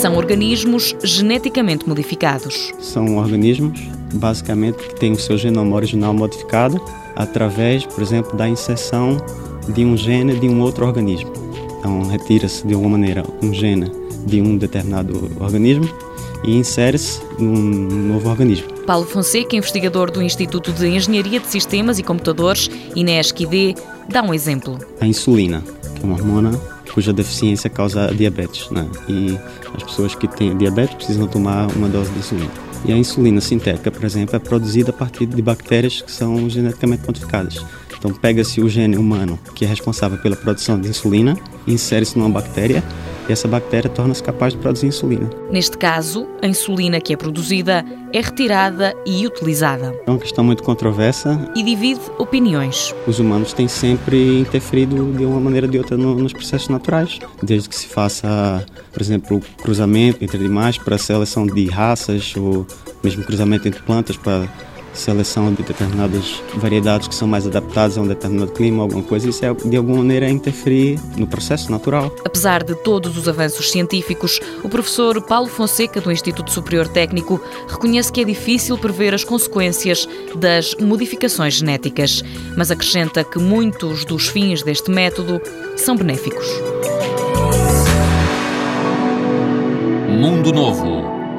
são organismos geneticamente modificados. São organismos, basicamente, que têm o seu genoma original modificado através, por exemplo, da inserção de um gene de um outro organismo. Então, retira-se de alguma maneira um gene de um determinado organismo e insere-se num novo organismo. Paulo Fonseca, investigador do Instituto de Engenharia de Sistemas e Computadores, INESC-ID, dá um exemplo. A insulina, que é uma hormona cuja deficiência causa diabetes. Né? E as pessoas que têm diabetes precisam tomar uma dose de insulina. E a insulina sintética, por exemplo, é produzida a partir de bactérias que são geneticamente modificadas. Então pega-se o gene humano, que é responsável pela produção de insulina, insere-se numa bactéria e essa bactéria torna-se capaz de produzir insulina. Neste caso, a insulina que é produzida é retirada e utilizada. É uma questão muito controversa. E divide opiniões. Os humanos têm sempre interferido de uma maneira ou de outra nos processos naturais, desde que se faça, por exemplo, o cruzamento entre animais para a seleção de raças ou mesmo cruzamento entre plantas para seleção de determinadas variedades que são mais adaptadas a um determinado clima, alguma coisa, isso é de alguma maneira interferir no processo natural. Apesar de todos os avanços científicos, o professor Paulo Fonseca, do Instituto Superior Técnico, reconhece que é difícil prever as consequências das modificações genéticas, mas acrescenta que muitos dos fins deste método são benéficos. Mundo Novo